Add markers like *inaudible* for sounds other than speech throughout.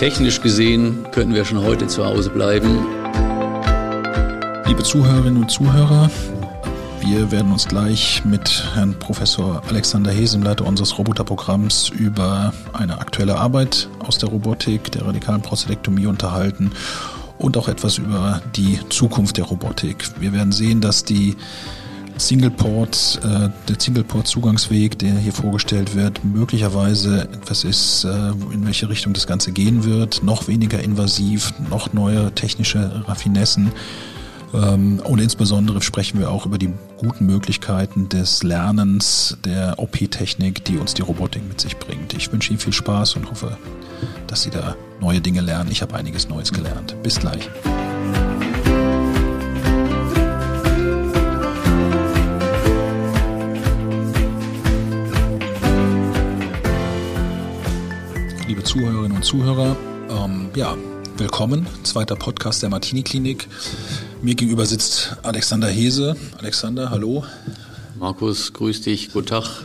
technisch gesehen könnten wir schon heute zu Hause bleiben. Liebe Zuhörerinnen und Zuhörer, wir werden uns gleich mit Herrn Professor Alexander Hesem, Leiter unseres Roboterprogramms, über eine aktuelle Arbeit aus der Robotik, der radikalen Prostatektomie unterhalten und auch etwas über die Zukunft der Robotik. Wir werden sehen, dass die Single-Port, äh, der Single-Port-Zugangsweg, der hier vorgestellt wird, möglicherweise etwas ist, äh, in welche Richtung das Ganze gehen wird. Noch weniger invasiv, noch neue technische Raffinessen. Ähm, und insbesondere sprechen wir auch über die guten Möglichkeiten des Lernens der OP-Technik, die uns die Robotik mit sich bringt. Ich wünsche Ihnen viel Spaß und hoffe, dass Sie da neue Dinge lernen. Ich habe einiges Neues gelernt. Bis gleich. Liebe Zuhörerinnen und Zuhörer, ähm, ja, willkommen. Zweiter Podcast der Martini Klinik. Mir gegenüber sitzt Alexander Hese. Alexander, hallo. Markus, grüß dich. Guten Tag.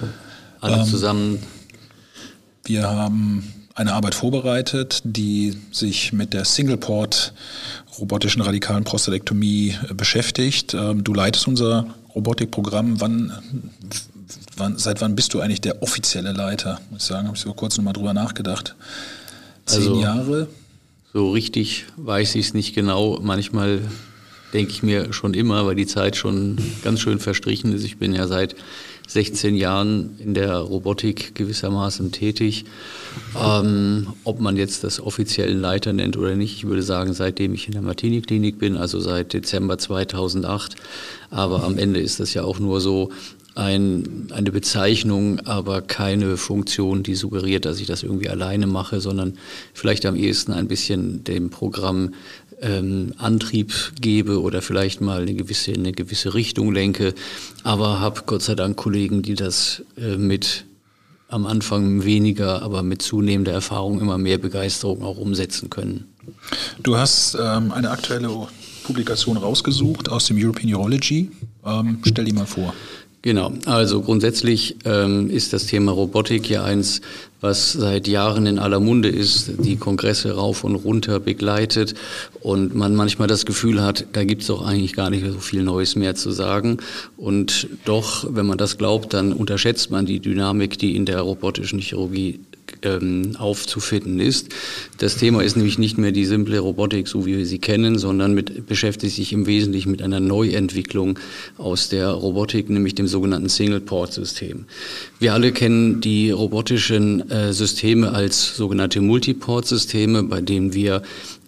Alle ähm, zusammen. Wir haben eine Arbeit vorbereitet, die sich mit der Single-Port robotischen radikalen Prostatektomie äh, beschäftigt. Ähm, du leitest unser Robotikprogramm. Wann, wann, seit wann bist du eigentlich der offizielle Leiter? Muss ich sagen, habe ich so kurz nochmal drüber nachgedacht. Zehn also, Jahre? So richtig weiß ich es nicht genau. Manchmal denke ich mir schon immer, weil die Zeit schon ganz schön verstrichen ist. Ich bin ja seit 16 Jahren in der Robotik gewissermaßen tätig. Ähm, ob man jetzt das offiziellen Leiter nennt oder nicht, ich würde sagen, seitdem ich in der Martini-Klinik bin, also seit Dezember 2008. Aber am Ende ist das ja auch nur so ein, eine Bezeichnung, aber keine Funktion, die suggeriert, dass ich das irgendwie alleine mache, sondern vielleicht am ehesten ein bisschen dem Programm ähm, Antrieb gebe oder vielleicht mal eine gewisse, eine gewisse Richtung lenke. Aber habe Gott sei Dank Kollegen, die das äh, mit am Anfang weniger, aber mit zunehmender Erfahrung immer mehr Begeisterung auch umsetzen können. Du hast ähm, eine aktuelle Publikation rausgesucht aus dem European Urology. Ähm, stell die mal vor. Genau, also grundsätzlich ähm, ist das Thema Robotik ja eins, was seit Jahren in aller Munde ist, die Kongresse rauf und runter begleitet und man manchmal das Gefühl hat, da gibt es doch eigentlich gar nicht so viel Neues mehr zu sagen. Und doch, wenn man das glaubt, dann unterschätzt man die Dynamik, die in der robotischen Chirurgie ähm, aufzufinden ist. Das Thema ist nämlich nicht mehr die simple Robotik, so wie wir sie kennen, sondern mit, beschäftigt sich im Wesentlichen mit einer Neuentwicklung aus der Robotik, nämlich dem sogenannten Single-Port-System. Wir alle kennen die robotischen äh, Systeme als sogenannte Multiport-Systeme, bei denen wir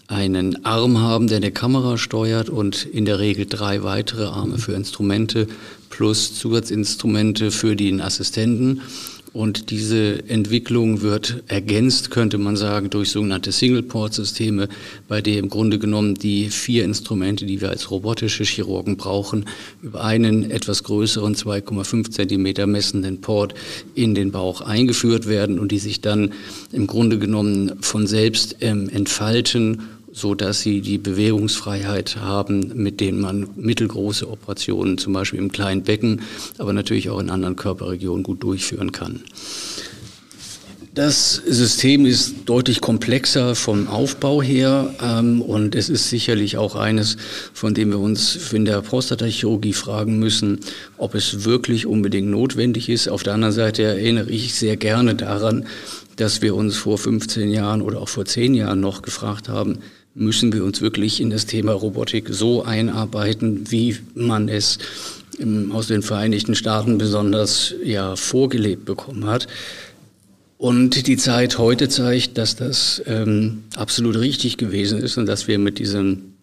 einen Arm haben, der eine Kamera steuert und in der Regel drei weitere Arme für Instrumente plus Zusatzinstrumente für den Assistenten. Und diese Entwicklung wird ergänzt, könnte man sagen, durch sogenannte Single-Port-Systeme, bei denen im Grunde genommen die vier Instrumente, die wir als robotische Chirurgen brauchen, über einen etwas größeren 2,5 Zentimeter messenden Port in den Bauch eingeführt werden und die sich dann im Grunde genommen von selbst ähm, entfalten so dass sie die Bewegungsfreiheit haben, mit denen man mittelgroße Operationen zum Beispiel im kleinen Becken, aber natürlich auch in anderen Körperregionen gut durchführen kann. Das System ist deutlich komplexer vom Aufbau her ähm, und es ist sicherlich auch eines, von dem wir uns in der Prostatachirurgie fragen müssen, ob es wirklich unbedingt notwendig ist. Auf der anderen Seite erinnere ich sehr gerne daran, dass wir uns vor 15 Jahren oder auch vor 10 Jahren noch gefragt haben, müssen wir uns wirklich in das Thema Robotik so einarbeiten, wie man es aus den Vereinigten Staaten besonders ja vorgelebt bekommen hat. Und die Zeit heute zeigt, dass das ähm, absolut richtig gewesen ist und dass wir mit diesen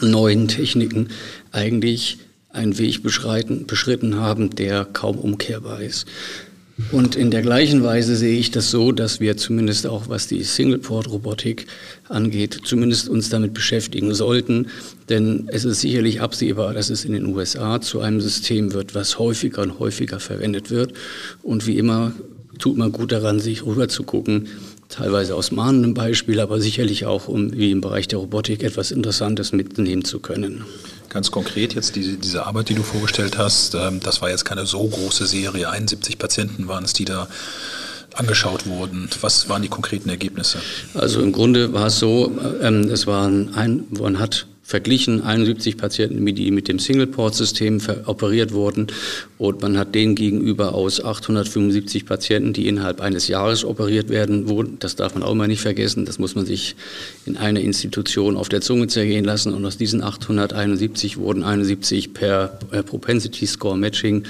neuen Techniken eigentlich einen Weg beschritten haben, der kaum umkehrbar ist. Und in der gleichen Weise sehe ich das so, dass wir zumindest auch was die Single-Port-Robotik angeht, zumindest uns damit beschäftigen sollten. Denn es ist sicherlich absehbar, dass es in den USA zu einem System wird, was häufiger und häufiger verwendet wird. Und wie immer tut man gut daran, sich rüber zu gucken, teilweise aus mahnendem Beispiel, aber sicherlich auch, um wie im Bereich der Robotik etwas Interessantes mitnehmen zu können. Ganz konkret jetzt diese, diese Arbeit, die du vorgestellt hast, ähm, das war jetzt keine so große Serie. 71 Patienten waren es, die da angeschaut wurden. Was waren die konkreten Ergebnisse? Also im Grunde war es so, ähm, es waren ein, man hat verglichen 71 Patienten, die mit dem Single-Port-System operiert wurden. Und man hat denen gegenüber aus 875 Patienten, die innerhalb eines Jahres operiert werden, wurden, das darf man auch mal nicht vergessen, das muss man sich in einer Institution auf der Zunge zergehen lassen. Und aus diesen 871 wurden 71 per Propensity Score Matching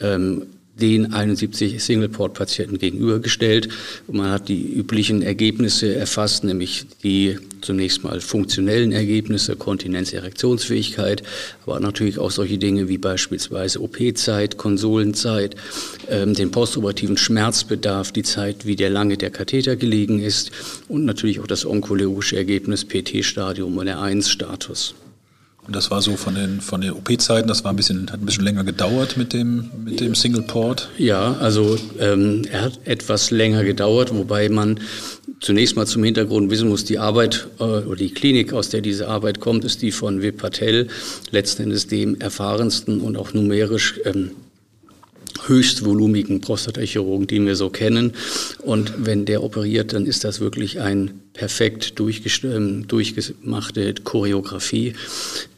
ähm, den 71 Single-Port-Patienten gegenübergestellt. Und man hat die üblichen Ergebnisse erfasst, nämlich die zunächst mal funktionellen Ergebnisse, Kontinenz, Erektionsfähigkeit, aber natürlich auch solche Dinge wie beispielsweise OP-Zeit, Konsolenzeit, ähm, den postoperativen Schmerzbedarf, die Zeit, wie der lange der Katheter gelegen ist und natürlich auch das onkologische Ergebnis PT-Stadium und R1-Status. Und das war so von den, von den OP-Zeiten, das war ein bisschen, hat ein bisschen länger gedauert mit dem, mit dem Single Port. Ja, also ähm, er hat etwas länger gedauert, wobei man zunächst mal zum Hintergrund wissen muss, die Arbeit äh, oder die Klinik, aus der diese Arbeit kommt, ist die von Vip Patel, letzten Endes dem erfahrensten und auch numerisch ähm, höchstvolumigen Prostatachirurgen, die wir so kennen. Und wenn der operiert, dann ist das wirklich ein perfekt ähm, durchgemachte Choreografie.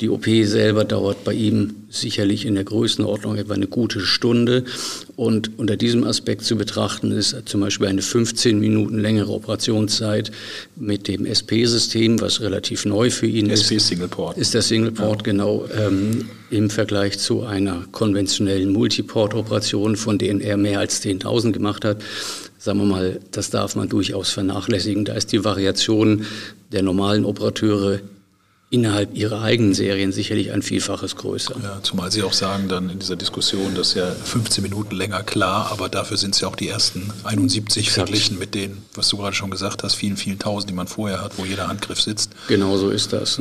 Die OP selber dauert bei ihm sicherlich in der Größenordnung etwa eine gute Stunde. Und unter diesem Aspekt zu betrachten ist zum Beispiel eine 15 Minuten längere Operationszeit mit dem SP-System, was relativ neu für ihn SP ist. SP Single Port. Ist der Single Port, ja. genau, ähm, im Vergleich zu einer konventionellen Multiport-Operation, von denen er mehr als 10.000 gemacht hat sagen wir mal, das darf man durchaus vernachlässigen. Da ist die Variation der normalen Operateure innerhalb ihrer eigenen Serien sicherlich ein Vielfaches größer. Ja, zumal Sie auch sagen dann in dieser Diskussion, dass ja 15 Minuten länger klar, aber dafür sind es ja auch die ersten 71 Exakt. verglichen mit denen, was du gerade schon gesagt hast, vielen, vielen Tausend, die man vorher hat, wo jeder Handgriff sitzt. Genau so ist das.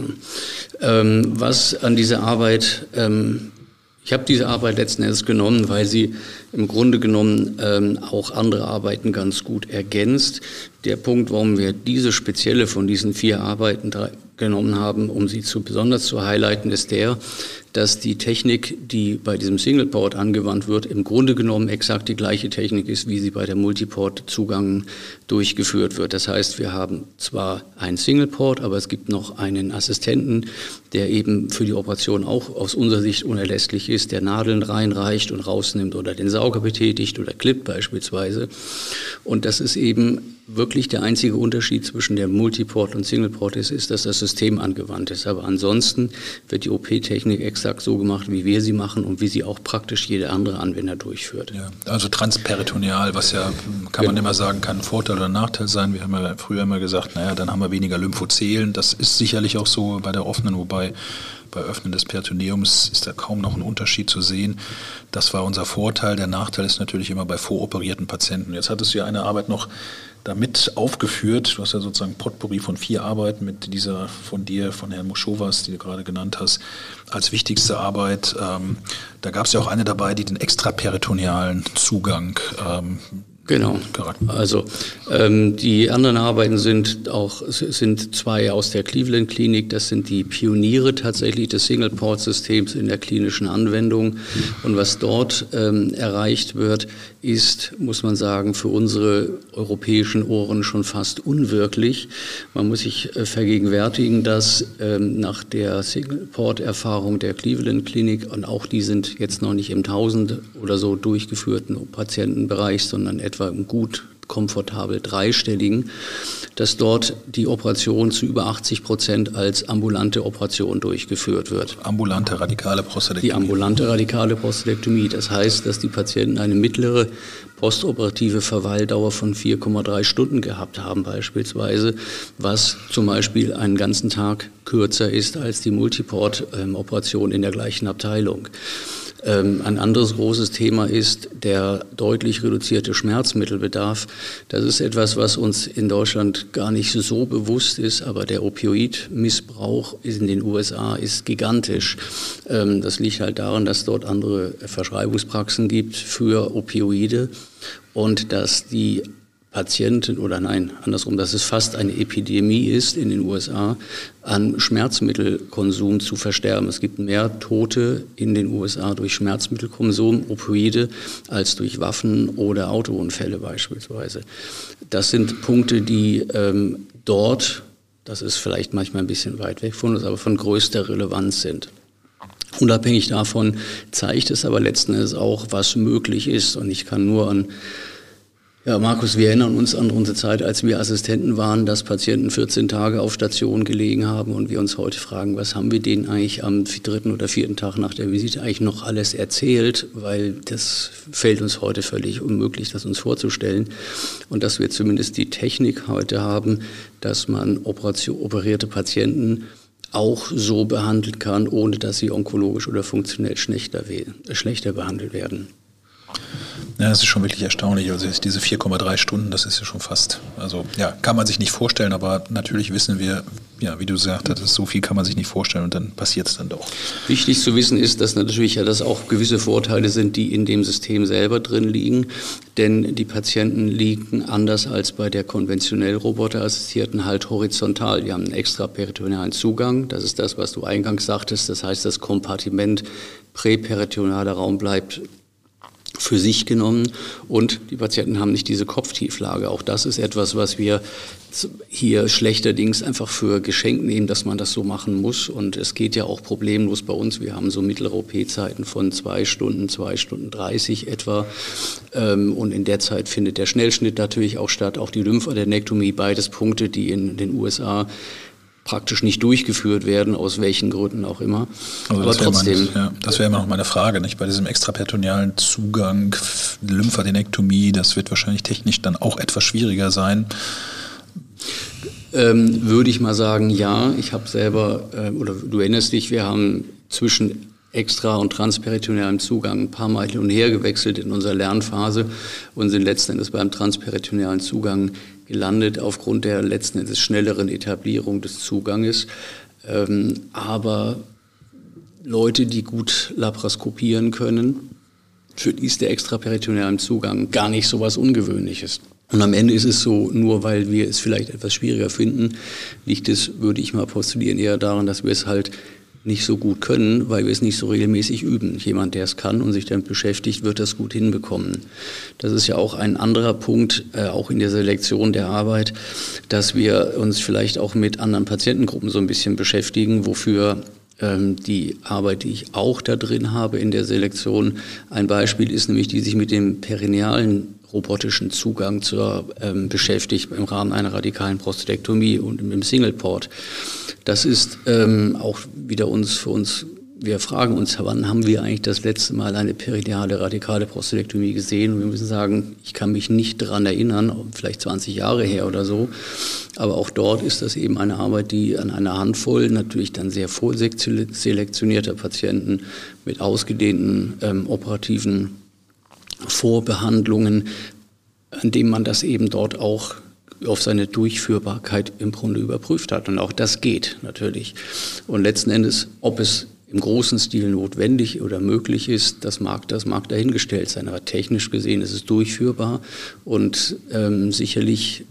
Ähm, was an dieser Arbeit ähm, ich habe diese Arbeit letzten Endes genommen, weil sie im Grunde genommen ähm, auch andere Arbeiten ganz gut ergänzt. Der Punkt, warum wir diese spezielle von diesen vier Arbeiten genommen haben, um sie zu besonders zu highlighten, ist der, dass die Technik, die bei diesem Single-Port angewandt wird, im Grunde genommen exakt die gleiche Technik ist, wie sie bei der Multiport-Zugang durchgeführt wird. Das heißt, wir haben zwar einen Single-Port, aber es gibt noch einen Assistenten, der eben für die Operation auch aus unserer Sicht unerlässlich ist, der Nadeln reinreicht und rausnimmt oder den Sauger betätigt oder klippt beispielsweise. Und das ist eben wirklich der einzige Unterschied zwischen der Multiport und Singleport ist, ist, dass das System angewandt ist. Aber ansonsten wird die OP-Technik exakt so gemacht, wie wir sie machen und wie sie auch praktisch jeder andere Anwender durchführt. Ja, also transperitoneal, was ja, kann man genau. immer sagen, kann Vorteil oder Nachteil sein. Wir haben ja früher immer gesagt, naja, dann haben wir weniger Lymphozelen. Das ist sicherlich auch so bei der offenen, wobei bei Öffnen des Peritoneums ist da kaum noch ein Unterschied zu sehen. Das war unser Vorteil. Der Nachteil ist natürlich immer bei voroperierten Patienten. Jetzt hattest du ja eine Arbeit noch damit aufgeführt. Du hast ja sozusagen Potpourri von vier Arbeiten mit dieser von dir, von Herrn Moschowas, die du gerade genannt hast, als wichtigste Arbeit. Ähm, da gab es ja auch eine dabei, die den extraperitonealen Zugang ähm, Genau. Also ähm, die anderen Arbeiten sind auch sind zwei aus der Cleveland Klinik. Das sind die Pioniere tatsächlich des Single Port Systems in der klinischen Anwendung. Und was dort ähm, erreicht wird, ist, muss man sagen, für unsere europäischen Ohren schon fast unwirklich. Man muss sich äh, vergegenwärtigen, dass ähm, nach der Single Port Erfahrung der Cleveland Klinik und auch die sind jetzt noch nicht im Tausend oder so durchgeführten Patientenbereich, sondern etwa etwa im gut komfortabel dreistelligen, dass dort die Operation zu über 80 Prozent als ambulante Operation durchgeführt wird. Ambulante radikale Prostatektomie. Die ambulante radikale Prostatektomie. Das heißt, dass die Patienten eine mittlere postoperative Verweildauer von 4,3 Stunden gehabt haben beispielsweise, was zum Beispiel einen ganzen Tag kürzer ist als die Multiport-Operation in der gleichen Abteilung. Ähm, ein anderes großes Thema ist der deutlich reduzierte Schmerzmittelbedarf. Das ist etwas, was uns in Deutschland gar nicht so bewusst ist, aber der Opioidmissbrauch in den USA ist gigantisch. Ähm, das liegt halt daran, dass dort andere Verschreibungspraxen gibt für Opioide und dass die Patienten oder nein, andersrum, dass es fast eine Epidemie ist in den USA, an Schmerzmittelkonsum zu versterben. Es gibt mehr Tote in den USA durch Schmerzmittelkonsum, Opioide, als durch Waffen oder Autounfälle beispielsweise. Das sind Punkte, die ähm, dort, das ist vielleicht manchmal ein bisschen weit weg von uns, aber von größter Relevanz sind. Unabhängig davon zeigt es aber letzten Endes auch, was möglich ist. Und ich kann nur an ja, Markus, wir erinnern uns an unsere Zeit, als wir Assistenten waren, dass Patienten 14 Tage auf Station gelegen haben und wir uns heute fragen, was haben wir denen eigentlich am dritten oder vierten Tag nach der Visite eigentlich noch alles erzählt, weil das fällt uns heute völlig unmöglich, das uns vorzustellen. Und dass wir zumindest die Technik heute haben, dass man operierte Patienten auch so behandeln kann, ohne dass sie onkologisch oder funktionell schlechter, schlechter behandelt werden. Ja, das ist schon wirklich erstaunlich. Also diese 4,3 Stunden, das ist ja schon fast, also ja, kann man sich nicht vorstellen, aber natürlich wissen wir, ja, wie du gesagt hast, so viel kann man sich nicht vorstellen und dann passiert es dann doch. Wichtig zu wissen ist, dass natürlich ja das auch gewisse Vorteile sind, die in dem System selber drin liegen, denn die Patienten liegen anders als bei der konventionell roboterassistierten halt horizontal. Die haben einen extra peritonealen Zugang, das ist das, was du eingangs sagtest, das heißt, das Kompartiment präperitonealer Raum bleibt für sich genommen und die Patienten haben nicht diese Kopftieflage. Auch das ist etwas, was wir hier schlechterdings einfach für geschenkt nehmen, dass man das so machen muss. Und es geht ja auch problemlos bei uns. Wir haben so mittlere OP-Zeiten von zwei Stunden, zwei Stunden dreißig etwa. Ähm, und in der Zeit findet der Schnellschnitt natürlich auch statt, auch die Lymphadenektomie, beides Punkte, die in den USA praktisch nicht durchgeführt werden, aus welchen Gründen auch immer. Also Aber trotzdem. Mein, ja, das wäre immer noch meine Frage, nicht? Bei diesem extraperitonealen Zugang, Lymphadenektomie, das wird wahrscheinlich technisch dann auch etwas schwieriger sein. Ähm, würde ich mal sagen, ja. Ich habe selber, äh, oder du erinnerst dich, wir haben zwischen extra- und transperitonealem Zugang ein paar Mal hin und her gewechselt in unserer Lernphase und sind letzten Endes beim transperitonealen Zugang gelandet aufgrund der letzten Endes schnelleren Etablierung des Zuganges. Ähm, aber Leute, die gut laparoskopieren können, für die ist der extraperitoneale Zugang gar nicht so was Ungewöhnliches. Und am Ende ist es so, nur weil wir es vielleicht etwas schwieriger finden, liegt es, würde ich mal postulieren, eher daran, dass wir es halt nicht so gut können, weil wir es nicht so regelmäßig üben. Jemand, der es kann und sich damit beschäftigt, wird das gut hinbekommen. Das ist ja auch ein anderer Punkt, äh, auch in der Selektion der Arbeit, dass wir uns vielleicht auch mit anderen Patientengruppen so ein bisschen beschäftigen, wofür ähm, die Arbeit, die ich auch da drin habe in der Selektion, ein Beispiel ist nämlich, die sich mit dem perinealen robotischen Zugang zur, ähm, beschäftigt im Rahmen einer radikalen Prostatektomie und im Singleport. Das ist ähm, auch wieder uns für uns, wir fragen uns, wann haben wir eigentlich das letzte Mal eine perineale radikale Prostatektomie gesehen? Und wir müssen sagen, ich kann mich nicht daran erinnern, vielleicht 20 Jahre her oder so. Aber auch dort ist das eben eine Arbeit, die an einer Handvoll natürlich dann sehr vorselektionierter Patienten mit ausgedehnten ähm, operativen Vorbehandlungen, an dem man das eben dort auch auf seine Durchführbarkeit im Grunde überprüft hat. Und auch das geht natürlich. Und letzten Endes, ob es im großen Stil notwendig oder möglich ist, das mag, das mag dahingestellt sein. Aber technisch gesehen ist es durchführbar und ähm, sicherlich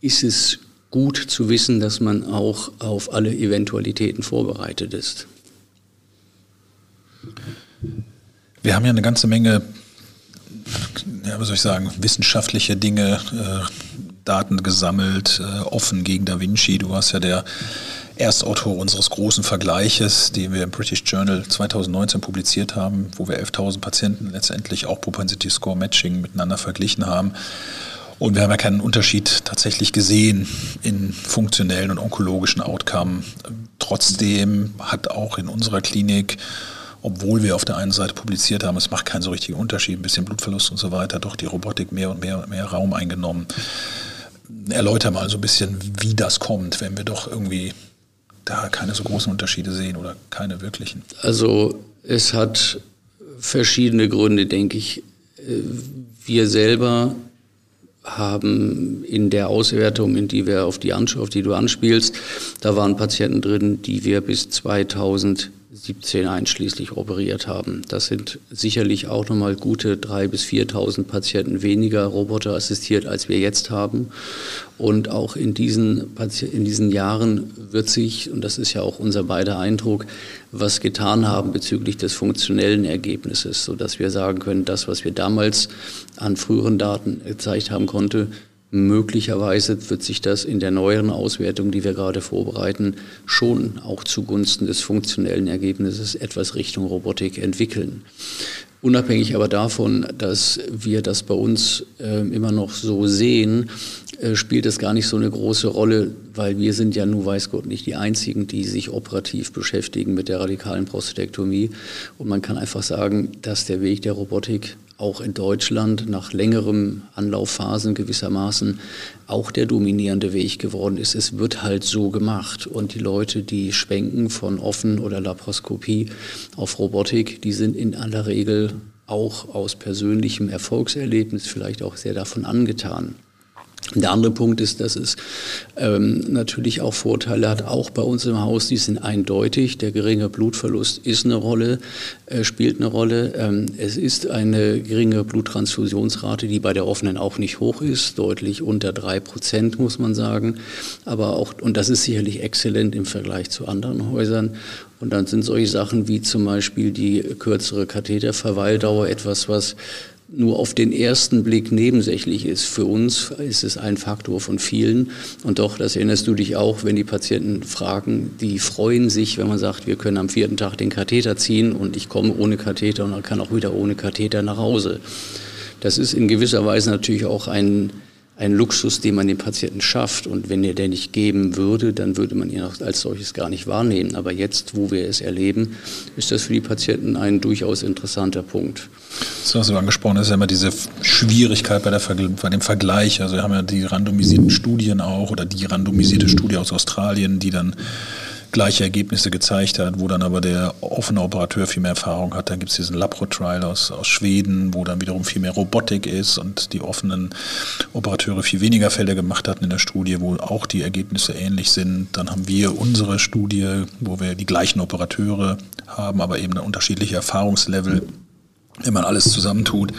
ist es gut zu wissen, dass man auch auf alle Eventualitäten vorbereitet ist. Wir haben ja eine ganze Menge ja, was soll ich sagen, wissenschaftliche Dinge, äh, Daten gesammelt, äh, offen gegen Da Vinci. Du warst ja der Erstautor unseres großen Vergleiches, den wir im British Journal 2019 publiziert haben, wo wir 11.000 Patienten letztendlich auch Propensity Score Matching miteinander verglichen haben. Und wir haben ja keinen Unterschied tatsächlich gesehen in funktionellen und onkologischen Outcome. Trotzdem hat auch in unserer Klinik obwohl wir auf der einen Seite publiziert haben, es macht keinen so richtigen Unterschied, ein bisschen Blutverlust und so weiter, doch die Robotik mehr und mehr und mehr Raum eingenommen. Erläuter mal so ein bisschen, wie das kommt, wenn wir doch irgendwie da keine so großen Unterschiede sehen oder keine wirklichen. Also es hat verschiedene Gründe, denke ich. Wir selber haben in der Auswertung, in die wir auf die, auf die du anspielst, da waren Patienten drin, die wir bis 2000 17 einschließlich operiert haben. Das sind sicherlich auch nochmal gute 3.000 bis 4.000 Patienten weniger Roboter assistiert, als wir jetzt haben. Und auch in diesen, in diesen Jahren wird sich, und das ist ja auch unser beider Eindruck, was getan haben bezüglich des funktionellen Ergebnisses, sodass wir sagen können, das, was wir damals an früheren Daten gezeigt haben konnte, Möglicherweise wird sich das in der neueren Auswertung, die wir gerade vorbereiten, schon auch zugunsten des funktionellen Ergebnisses etwas Richtung Robotik entwickeln. Unabhängig aber davon, dass wir das bei uns äh, immer noch so sehen, äh, spielt das gar nicht so eine große Rolle, weil wir sind ja nun weiß Gott nicht die Einzigen, die sich operativ beschäftigen mit der radikalen Prostatektomie. Und man kann einfach sagen, dass der Weg der Robotik auch in Deutschland nach längerem Anlaufphasen gewissermaßen auch der dominierende Weg geworden ist. Es wird halt so gemacht. Und die Leute, die schwenken von Offen oder Laparoskopie auf Robotik, die sind in aller Regel auch aus persönlichem Erfolgserlebnis vielleicht auch sehr davon angetan. Der andere Punkt ist, dass es ähm, natürlich auch Vorteile hat, auch bei uns im Haus, die sind eindeutig. Der geringe Blutverlust ist eine Rolle, äh, spielt eine Rolle. Ähm, es ist eine geringe Bluttransfusionsrate, die bei der offenen auch nicht hoch ist, deutlich unter drei Prozent, muss man sagen. Aber auch, und das ist sicherlich exzellent im Vergleich zu anderen Häusern. Und dann sind solche Sachen wie zum Beispiel die kürzere Katheterverweildauer etwas, was nur auf den ersten Blick nebensächlich ist. Für uns ist es ein Faktor von vielen. Und doch, das erinnerst du dich auch, wenn die Patienten fragen, die freuen sich, wenn man sagt, wir können am vierten Tag den Katheter ziehen und ich komme ohne Katheter und kann auch wieder ohne Katheter nach Hause. Das ist in gewisser Weise natürlich auch ein ein Luxus, den man den Patienten schafft. Und wenn er der nicht geben würde, dann würde man ihn auch als solches gar nicht wahrnehmen. Aber jetzt, wo wir es erleben, ist das für die Patienten ein durchaus interessanter Punkt. Das hast du angesprochen, das ist ja immer diese Schwierigkeit bei, der, bei dem Vergleich. Also wir haben ja die randomisierten Studien auch oder die randomisierte Studie aus Australien, die dann gleiche Ergebnisse gezeigt hat, wo dann aber der offene Operateur viel mehr Erfahrung hat. Dann gibt es diesen Labro-Trial aus, aus Schweden, wo dann wiederum viel mehr Robotik ist und die offenen Operateure viel weniger Fälle gemacht hatten in der Studie, wo auch die Ergebnisse ähnlich sind. Dann haben wir unsere Studie, wo wir die gleichen Operateure haben, aber eben ein unterschiedliches Erfahrungslevel. Wenn man alles zusammentut,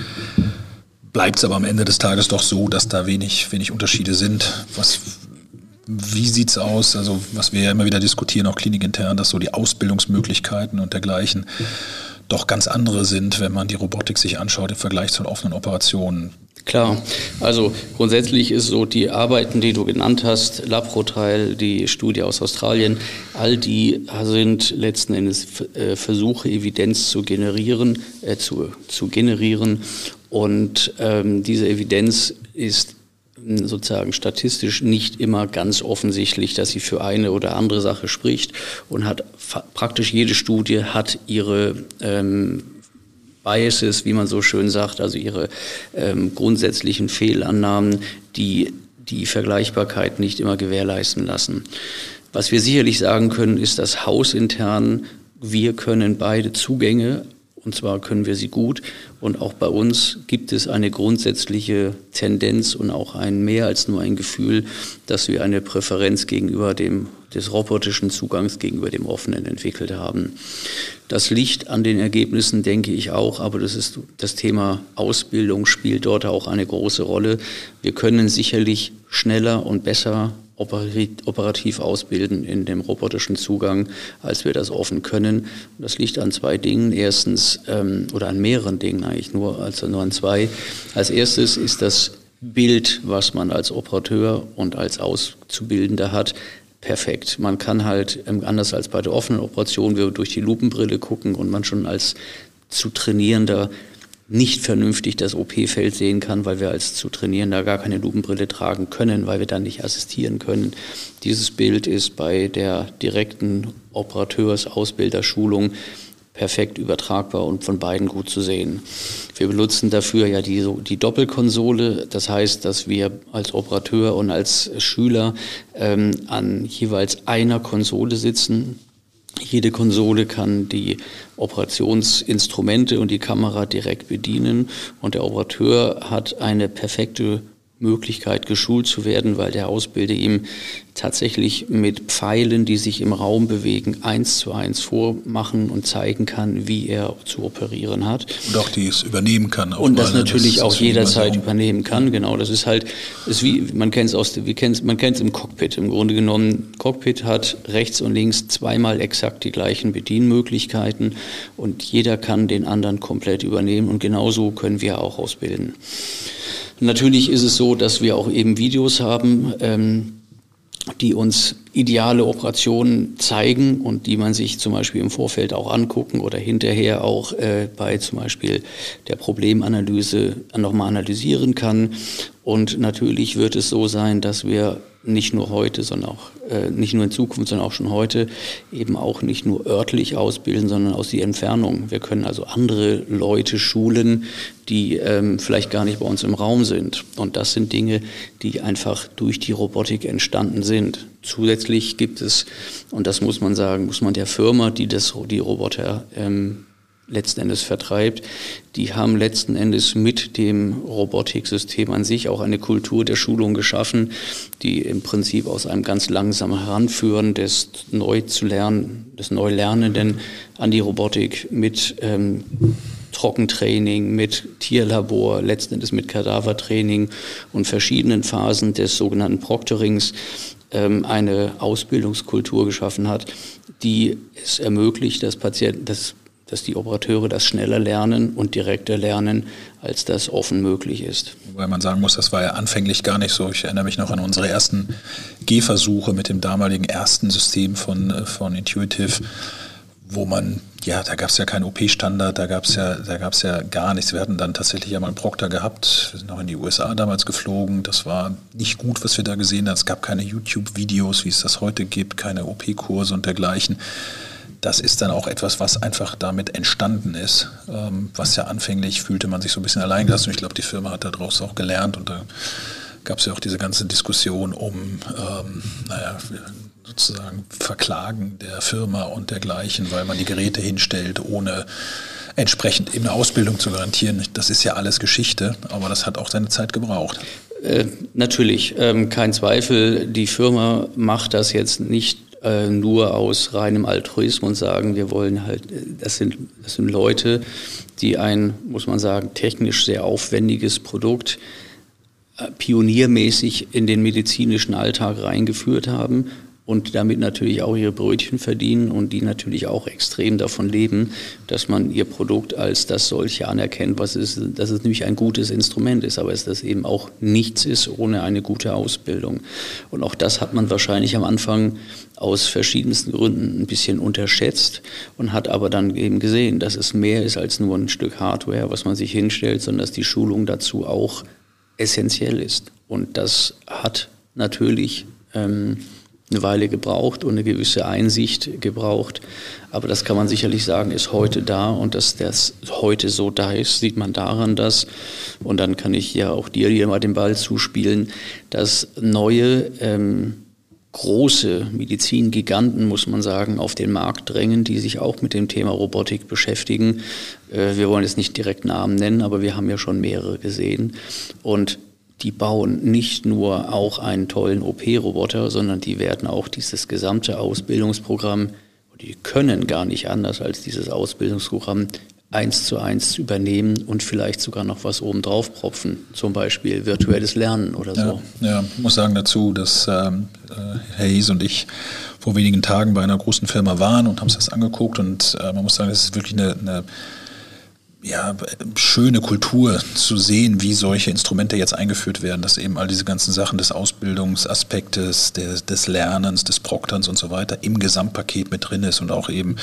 bleibt es aber am Ende des Tages doch so, dass da wenig, wenig Unterschiede sind, was wie sieht es aus? Also, was wir ja immer wieder diskutieren, auch klinikintern, dass so die Ausbildungsmöglichkeiten und dergleichen doch ganz andere sind, wenn man die Robotik sich anschaut im Vergleich zu offenen Operationen. Klar, also grundsätzlich ist so, die Arbeiten, die du genannt hast, Labrotrail, die Studie aus Australien, all die sind letzten Endes äh, Versuche, Evidenz zu generieren, äh, zu, zu generieren. Und ähm, diese Evidenz ist sozusagen statistisch nicht immer ganz offensichtlich, dass sie für eine oder andere Sache spricht und hat praktisch jede Studie hat ihre ähm, Biases, wie man so schön sagt, also ihre ähm, grundsätzlichen Fehlannahmen, die die Vergleichbarkeit nicht immer gewährleisten lassen. Was wir sicherlich sagen können, ist, dass hausintern wir können beide Zugänge und zwar können wir sie gut. Und auch bei uns gibt es eine grundsätzliche Tendenz und auch ein mehr als nur ein Gefühl, dass wir eine Präferenz gegenüber dem des robotischen Zugangs gegenüber dem offenen entwickelt haben. Das liegt an den Ergebnissen, denke ich auch, aber das ist das Thema Ausbildung spielt dort auch eine große Rolle. Wir können sicherlich schneller und besser operativ ausbilden in dem robotischen Zugang, als wir das offen können. Das liegt an zwei Dingen. Erstens, ähm, oder an mehreren Dingen eigentlich nur, also nur an zwei. Als erstes ist das Bild, was man als Operateur und als Auszubildender hat, perfekt. Man kann halt, ähm, anders als bei der offenen Operation, wir durch die Lupenbrille gucken und man schon als zu trainierender nicht vernünftig das OP-Feld sehen kann, weil wir als zu Trainierender gar keine Lupenbrille tragen können, weil wir dann nicht assistieren können. Dieses Bild ist bei der direkten Operateurs-Ausbilderschulung perfekt übertragbar und von beiden gut zu sehen. Wir benutzen dafür ja die, die Doppelkonsole. Das heißt, dass wir als Operateur und als Schüler ähm, an jeweils einer Konsole sitzen jede Konsole kann die Operationsinstrumente und die Kamera direkt bedienen. Und der Operateur hat eine perfekte Möglichkeit, geschult zu werden, weil der Ausbilder ihm tatsächlich mit Pfeilen, die sich im Raum bewegen, eins zu eins vormachen und zeigen kann, wie er zu operieren hat. Und auch die es übernehmen kann. Und das natürlich das, auch jederzeit übernehmen kann. Genau, das ist halt, ist wie man kennt es aus, wie kennt's, man kennt es im Cockpit. Im Grunde genommen, Cockpit hat rechts und links zweimal exakt die gleichen Bedienmöglichkeiten und jeder kann den anderen komplett übernehmen und genauso können wir auch ausbilden. Natürlich ist es so, dass wir auch eben Videos haben, ähm, die uns ideale Operationen zeigen und die man sich zum Beispiel im Vorfeld auch angucken oder hinterher auch äh, bei zum Beispiel der Problemanalyse nochmal analysieren kann. Und natürlich wird es so sein, dass wir nicht nur heute, sondern auch äh, nicht nur in Zukunft, sondern auch schon heute eben auch nicht nur örtlich ausbilden, sondern aus die Entfernung. Wir können also andere Leute schulen, die ähm, vielleicht gar nicht bei uns im Raum sind. Und das sind Dinge, die einfach durch die Robotik entstanden sind. Zusätzlich gibt es, und das muss man sagen, muss man der Firma, die das, die Roboter ähm, letzten Endes vertreibt, die haben letzten Endes mit dem Robotiksystem an sich auch eine Kultur der Schulung geschaffen, die im Prinzip aus einem ganz langsamen Heranführen des neu zu lernen, des Neulernenden an die Robotik mit ähm, Trockentraining, mit Tierlabor, letzten Endes mit Kadavertraining und verschiedenen Phasen des sogenannten Proctorings ähm, eine Ausbildungskultur geschaffen hat, die es ermöglicht, dass Patienten, dass dass die Operateure das schneller lernen und direkter lernen, als das offen möglich ist. Wobei man sagen muss, das war ja anfänglich gar nicht so. Ich erinnere mich noch an unsere ersten Gehversuche mit dem damaligen ersten System von, äh, von Intuitive, wo man, ja, da gab es ja keinen OP-Standard, da gab es ja, da gab's ja gar nichts. Wir hatten dann tatsächlich ja mal einen Proctor gehabt, wir sind noch in die USA damals geflogen. Das war nicht gut, was wir da gesehen haben. Es gab keine YouTube-Videos, wie es das heute gibt, keine OP-Kurse und dergleichen das ist dann auch etwas, was einfach damit entstanden ist, ähm, was ja anfänglich fühlte man sich so ein bisschen alleingelassen. Und ich glaube, die Firma hat daraus auch gelernt und da gab es ja auch diese ganze Diskussion um, ähm, naja, sozusagen Verklagen der Firma und dergleichen, weil man die Geräte hinstellt, ohne entsprechend eben eine Ausbildung zu garantieren. Das ist ja alles Geschichte, aber das hat auch seine Zeit gebraucht. Äh, natürlich, ähm, kein Zweifel. Die Firma macht das jetzt nicht äh, nur aus reinem Altruismus und sagen, wir wollen halt, äh, das sind, das sind Leute, die ein, muss man sagen, technisch sehr aufwendiges Produkt äh, pioniermäßig in den medizinischen Alltag reingeführt haben und damit natürlich auch ihre Brötchen verdienen und die natürlich auch extrem davon leben, dass man ihr Produkt als das solche anerkennt, was es, dass es nämlich ein gutes Instrument ist, aber dass das eben auch nichts ist ohne eine gute Ausbildung. Und auch das hat man wahrscheinlich am Anfang aus verschiedensten Gründen ein bisschen unterschätzt und hat aber dann eben gesehen, dass es mehr ist als nur ein Stück Hardware, was man sich hinstellt, sondern dass die Schulung dazu auch essentiell ist. Und das hat natürlich ähm, eine Weile gebraucht und eine gewisse Einsicht gebraucht. Aber das kann man sicherlich sagen, ist heute da und dass das heute so da ist, sieht man daran, dass, und dann kann ich ja auch dir hier mal den Ball zuspielen, dass neue ähm, große Medizingiganten, muss man sagen, auf den Markt drängen, die sich auch mit dem Thema Robotik beschäftigen. Äh, wir wollen jetzt nicht direkt Namen nennen, aber wir haben ja schon mehrere gesehen. Und die bauen nicht nur auch einen tollen OP-Roboter, sondern die werden auch dieses gesamte Ausbildungsprogramm, die können gar nicht anders als dieses Ausbildungsprogramm eins zu eins übernehmen und vielleicht sogar noch was oben drauf propfen, zum Beispiel virtuelles Lernen oder so. Ja, ja muss sagen dazu, dass ähm, äh, Herr Hies und ich vor wenigen Tagen bei einer großen Firma waren und haben uns das angeguckt und äh, man muss sagen, das ist wirklich eine, eine ja, schöne Kultur zu sehen, wie solche Instrumente jetzt eingeführt werden, dass eben all diese ganzen Sachen des Ausbildungsaspektes, des, des Lernens, des Prokterns und so weiter im Gesamtpaket mit drin ist und auch eben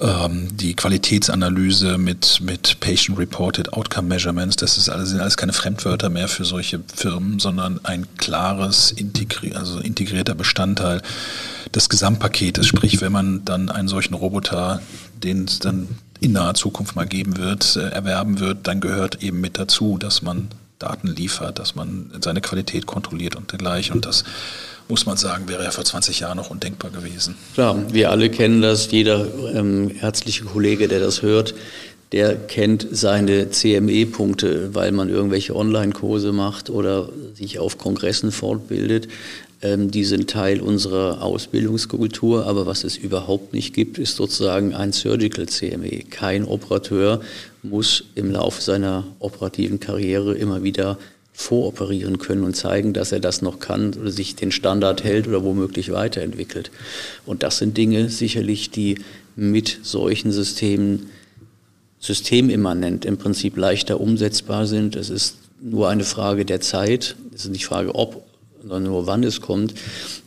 ähm, die Qualitätsanalyse mit, mit Patient-Reported Outcome Measurements, das ist alles, sind alles keine Fremdwörter mehr für solche Firmen, sondern ein klares, integri also integrierter Bestandteil des Gesamtpaketes. Sprich, wenn man dann einen solchen Roboter, den dann in naher Zukunft mal geben wird, äh, erwerben wird, dann gehört eben mit dazu, dass man Daten liefert, dass man seine Qualität kontrolliert und dergleichen. Und das muss man sagen, wäre ja vor 20 Jahren noch undenkbar gewesen. Klar, wir alle kennen das. Jeder ähm, ärztliche Kollege, der das hört, der kennt seine CME-Punkte, weil man irgendwelche Online-Kurse macht oder sich auf Kongressen fortbildet. Ähm, die sind Teil unserer Ausbildungskultur, aber was es überhaupt nicht gibt, ist sozusagen ein Surgical CME. Kein Operateur muss im Laufe seiner operativen Karriere immer wieder voroperieren können und zeigen, dass er das noch kann oder sich den Standard hält oder womöglich weiterentwickelt. Und das sind Dinge sicherlich, die mit solchen Systemen systemimmanent im Prinzip leichter umsetzbar sind. Es ist nur eine Frage der Zeit. Es ist nicht die Frage, ob, sondern nur wann es kommt,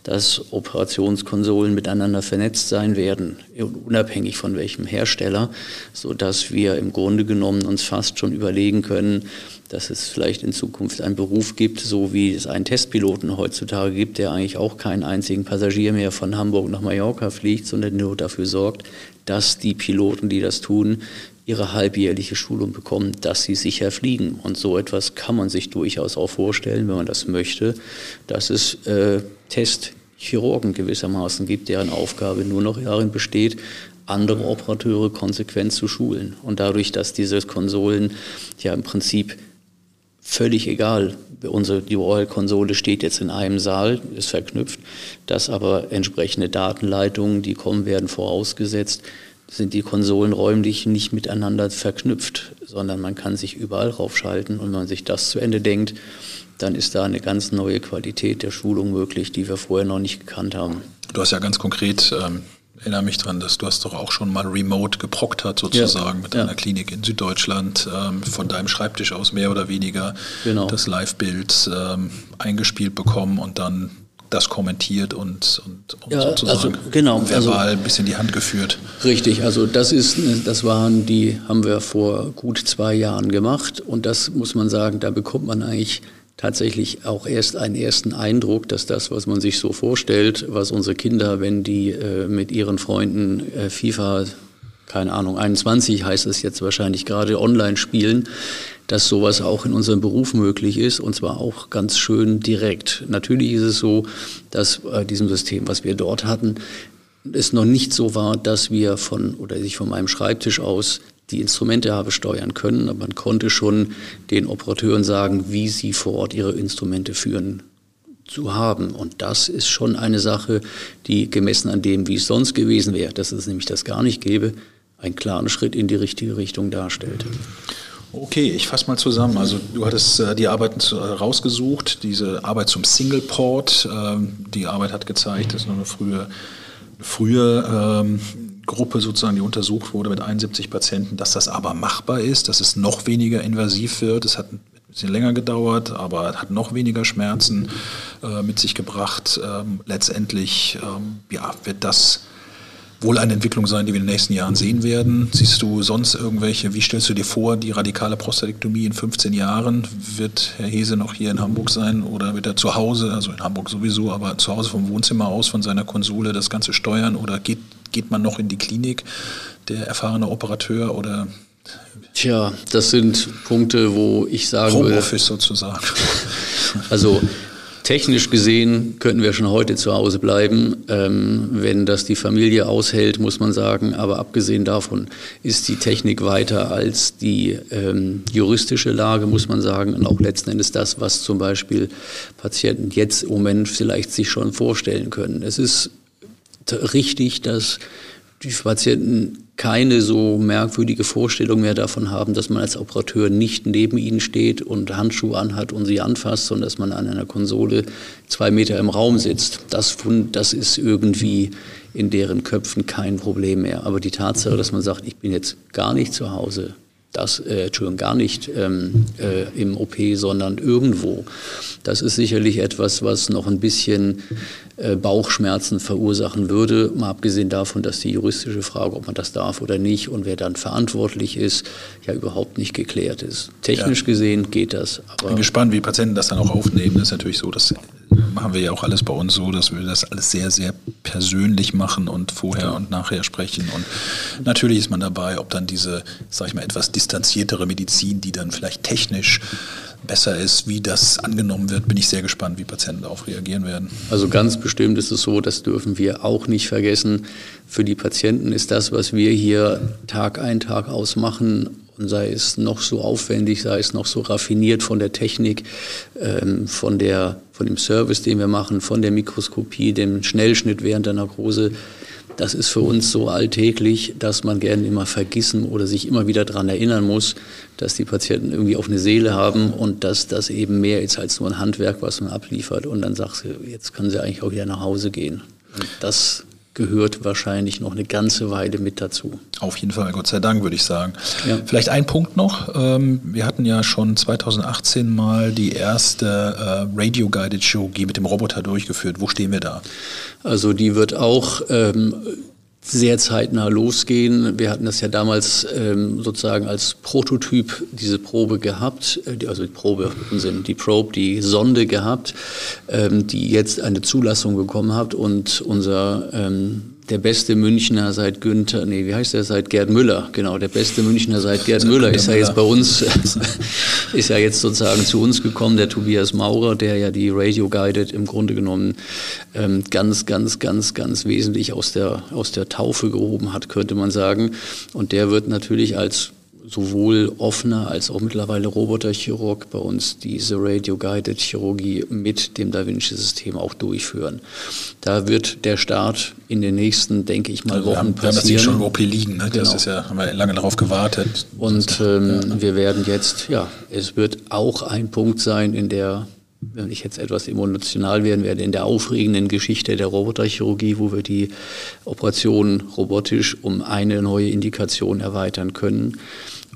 dass Operationskonsolen miteinander vernetzt sein werden, unabhängig von welchem Hersteller, so dass wir im Grunde genommen uns fast schon überlegen können, dass es vielleicht in Zukunft einen Beruf gibt, so wie es einen Testpiloten heutzutage gibt, der eigentlich auch keinen einzigen Passagier mehr von Hamburg nach Mallorca fliegt, sondern nur dafür sorgt, dass die Piloten, die das tun, ihre halbjährliche Schulung bekommen, dass sie sicher fliegen. Und so etwas kann man sich durchaus auch vorstellen, wenn man das möchte, dass es äh, Testchirurgen gewissermaßen gibt, deren Aufgabe nur noch darin besteht, andere Operateure konsequent zu schulen. Und dadurch, dass diese Konsolen ja im Prinzip völlig egal. Unsere, die Royal-Konsole steht jetzt in einem Saal, ist verknüpft, dass aber entsprechende Datenleitungen, die kommen werden, vorausgesetzt, sind die Konsolen räumlich nicht miteinander verknüpft, sondern man kann sich überall raufschalten und wenn man sich das zu Ende denkt, dann ist da eine ganz neue Qualität der Schulung möglich, die wir vorher noch nicht gekannt haben. Du hast ja ganz konkret ähm, erinnere mich dran, dass du hast doch auch schon mal remote geproktert sozusagen ja, mit ja. einer Klinik in Süddeutschland, ähm, von deinem Schreibtisch aus mehr oder weniger genau. das Live-Bild ähm, eingespielt bekommen und dann das kommentiert und, und, und ja, sozusagen also, genau, verbal also, ein bisschen die Hand geführt. Richtig, also das ist, das waren die, haben wir vor gut zwei Jahren gemacht und das muss man sagen, da bekommt man eigentlich tatsächlich auch erst einen ersten Eindruck, dass das, was man sich so vorstellt, was unsere Kinder, wenn die äh, mit ihren Freunden äh, FIFA, keine Ahnung, 21 heißt es jetzt wahrscheinlich gerade online spielen, dass sowas auch in unserem Beruf möglich ist und zwar auch ganz schön direkt. Natürlich ist es so, dass bei diesem System, was wir dort hatten, es noch nicht so war, dass wir von oder sich von meinem Schreibtisch aus die Instrumente habe steuern können, aber man konnte schon den Operateuren sagen, wie sie vor Ort ihre Instrumente führen zu haben. Und das ist schon eine Sache, die gemessen an dem, wie es sonst gewesen wäre, dass es nämlich das gar nicht gäbe, einen klaren Schritt in die richtige Richtung darstellt. Okay, ich fasse mal zusammen. Also du hattest äh, die Arbeiten zu, äh, rausgesucht, diese Arbeit zum Single Port. Ähm, die Arbeit hat gezeigt, dass noch eine frühe, frühe ähm, Gruppe sozusagen, die untersucht wurde mit 71 Patienten, dass das aber machbar ist, dass es noch weniger invasiv wird. Es hat ein bisschen länger gedauert, aber hat noch weniger Schmerzen äh, mit sich gebracht. Ähm, letztendlich ähm, ja, wird das wohl eine Entwicklung sein, die wir in den nächsten Jahren sehen werden. Siehst du sonst irgendwelche, wie stellst du dir vor, die radikale Prostatektomie in 15 Jahren? Wird Herr Hese noch hier in Hamburg sein oder wird er zu Hause, also in Hamburg sowieso, aber zu Hause vom Wohnzimmer aus, von seiner Konsole das Ganze steuern oder geht geht man noch in die Klinik, der erfahrene Operateur oder Tja, das sind Punkte, wo ich sagen Homeoffice würde, sozusagen. Also technisch gesehen könnten wir schon heute zu Hause bleiben, ähm, wenn das die Familie aushält, muss man sagen. Aber abgesehen davon ist die Technik weiter als die ähm, juristische Lage, muss man sagen. Und auch letzten Endes das, was zum Beispiel Patienten jetzt im Moment vielleicht sich schon vorstellen können. Es ist richtig, dass die Patienten keine so merkwürdige Vorstellung mehr davon haben, dass man als Operateur nicht neben ihnen steht und Handschuhe anhat und sie anfasst, sondern dass man an einer Konsole zwei Meter im Raum sitzt. Das, das ist irgendwie in deren Köpfen kein Problem mehr. Aber die Tatsache, dass man sagt, ich bin jetzt gar nicht zu Hause, das, äh, Entschuldigung, gar nicht ähm, äh, im OP, sondern irgendwo. Das ist sicherlich etwas, was noch ein bisschen Bauchschmerzen verursachen würde, mal abgesehen davon, dass die juristische Frage, ob man das darf oder nicht und wer dann verantwortlich ist, ja überhaupt nicht geklärt ist. Technisch ja. gesehen geht das. Ich bin gespannt, wie Patienten das dann auch aufnehmen. Das ist natürlich so, das machen wir ja auch alles bei uns so, dass wir das alles sehr, sehr persönlich machen und vorher und nachher sprechen. Und natürlich ist man dabei, ob dann diese, sag ich mal, etwas distanziertere Medizin, die dann vielleicht technisch besser ist, wie das angenommen wird, bin ich sehr gespannt, wie Patienten darauf reagieren werden. Also ganz bestimmt ist es so, das dürfen wir auch nicht vergessen. Für die Patienten ist das, was wir hier Tag ein, Tag aus machen, und sei es noch so aufwendig, sei es noch so raffiniert von der Technik, ähm, von der von dem Service, den wir machen, von der Mikroskopie, dem Schnellschnitt während der Narkose. Das ist für uns so alltäglich, dass man gerne immer vergessen oder sich immer wieder daran erinnern muss, dass die Patienten irgendwie auch eine Seele haben und dass das eben mehr ist als nur ein Handwerk, was man abliefert. Und dann sagst du, jetzt können sie eigentlich auch wieder nach Hause gehen. Und das gehört wahrscheinlich noch eine ganze Weile mit dazu. Auf jeden Fall, Gott sei Dank, würde ich sagen. Ja. Vielleicht ein Punkt noch. Ähm, wir hatten ja schon 2018 mal die erste äh, Radio-Guided Chirurgie mit dem Roboter durchgeführt. Wo stehen wir da? Also die wird auch ähm, sehr zeitnah losgehen. Wir hatten das ja damals ähm, sozusagen als Prototyp diese Probe gehabt, äh, also die Probe im Sinne, die Probe, die Sonde gehabt, ähm, die jetzt eine Zulassung bekommen hat und unser ähm, der beste Münchner seit Günther, nee, wie heißt der seit Gerd Müller? Genau, der beste Münchner seit Gerd Müller ist ja jetzt bei uns, *laughs* ist ja jetzt sozusagen zu uns gekommen, der Tobias Maurer, der ja die Radio Guided im Grunde genommen ähm, ganz, ganz, ganz, ganz wesentlich aus der, aus der Taufe gehoben hat, könnte man sagen. Und der wird natürlich als sowohl offener als auch mittlerweile Roboterchirurg bei uns diese Radio-Guided Chirurgie mit dem Da Vinci-System auch durchführen. Da wird der Start in den nächsten, denke ich mal, also Wochen wir haben, passieren. Wir haben das schon im OP liegen, ne? genau. das ist ja, haben wir lange darauf gewartet. Und ähm, ja. wir werden jetzt, ja, es wird auch ein Punkt sein in der wenn ich jetzt etwas emotional werden werde, in der aufregenden Geschichte der Roboterchirurgie, wo wir die Operation robotisch um eine neue Indikation erweitern können.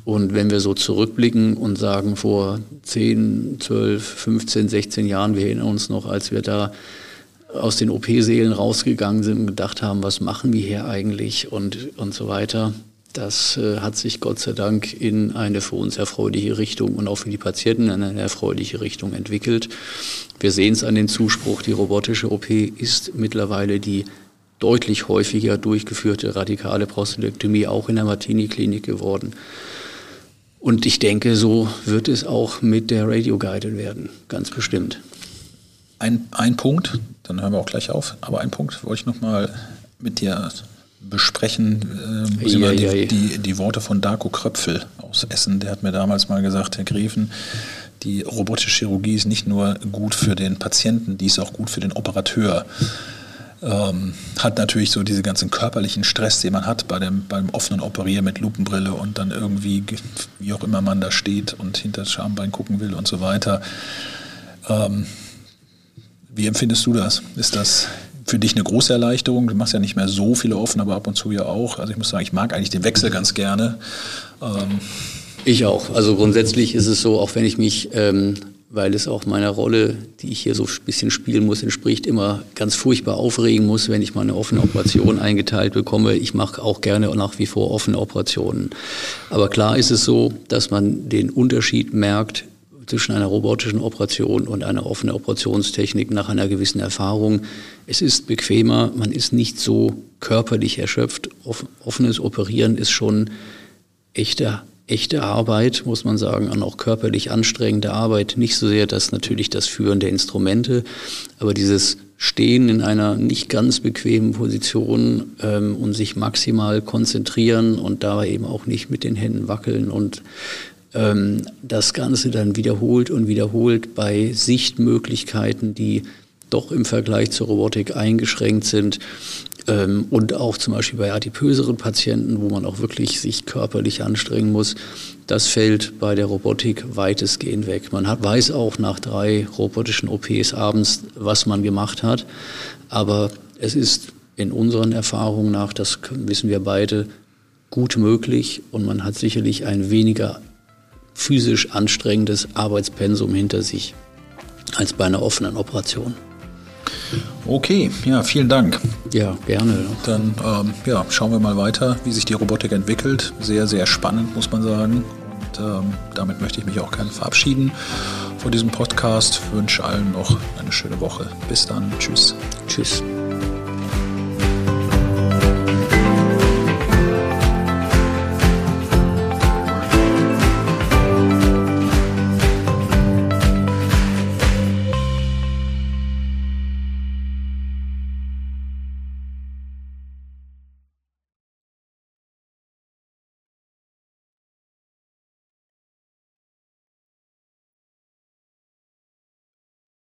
Und wenn wir so zurückblicken und sagen, vor 10, 12, 15, 16 Jahren, wir erinnern uns noch, als wir da aus den OP-Sälen rausgegangen sind und gedacht haben, was machen wir hier eigentlich und, und so weiter. Das äh, hat sich Gott sei Dank in eine für uns erfreuliche Richtung und auch für die Patienten in eine erfreuliche Richtung entwickelt. Wir sehen es an dem Zuspruch, die robotische OP ist mittlerweile die deutlich häufiger durchgeführte radikale Prostatektomie auch in der Martini-Klinik geworden. Und ich denke, so wird es auch mit der Radio Guided werden, ganz bestimmt. Ein, ein Punkt, dann hören wir auch gleich auf, aber ein Punkt wollte ich nochmal mit dir besprechen. Äh, ja, die, ja, ja. Die, die, Worte von Darko Kröpfel aus Essen, der hat mir damals mal gesagt, Herr Greven, die robotische Chirurgie ist nicht nur gut für den Patienten, die ist auch gut für den Operateur ähm, hat natürlich so diese ganzen körperlichen Stress, den man hat bei dem, beim offenen Operieren mit Lupenbrille und dann irgendwie, wie auch immer man da steht und hinter das Schambein gucken will und so weiter. Ähm, wie empfindest du das? Ist das für dich eine große Erleichterung? Du machst ja nicht mehr so viele offen, aber ab und zu ja auch. Also ich muss sagen, ich mag eigentlich den Wechsel ganz gerne. Ähm, ich auch. Also grundsätzlich ist es so, auch wenn ich mich ähm, weil es auch meiner Rolle, die ich hier so ein bisschen spielen muss, entspricht, immer ganz furchtbar aufregen muss, wenn ich mal eine offene Operation eingeteilt bekomme. Ich mache auch gerne nach wie vor offene Operationen. Aber klar ist es so, dass man den Unterschied merkt zwischen einer robotischen Operation und einer offenen Operationstechnik nach einer gewissen Erfahrung. Es ist bequemer, man ist nicht so körperlich erschöpft. Offenes Operieren ist schon echter echte Arbeit, muss man sagen, und auch körperlich anstrengende Arbeit. Nicht so sehr das natürlich das Führen der Instrumente, aber dieses Stehen in einer nicht ganz bequemen Position ähm, und sich maximal konzentrieren und dabei eben auch nicht mit den Händen wackeln und ähm, das Ganze dann wiederholt und wiederholt bei Sichtmöglichkeiten, die doch im Vergleich zur Robotik eingeschränkt sind. Ähm, und auch zum Beispiel bei adipöseren Patienten, wo man auch wirklich sich körperlich anstrengen muss, das fällt bei der Robotik weitestgehend weg. Man hat, weiß auch nach drei robotischen OPs abends, was man gemacht hat. Aber es ist in unseren Erfahrungen nach, das wissen wir beide, gut möglich und man hat sicherlich ein weniger physisch anstrengendes Arbeitspensum hinter sich als bei einer offenen Operation. Okay, ja, vielen Dank. Ja, gerne. Dann ähm, ja, schauen wir mal weiter, wie sich die Robotik entwickelt. Sehr, sehr spannend, muss man sagen. Und ähm, damit möchte ich mich auch gerne verabschieden von diesem Podcast. Ich wünsche allen noch eine schöne Woche. Bis dann. Tschüss. Tschüss.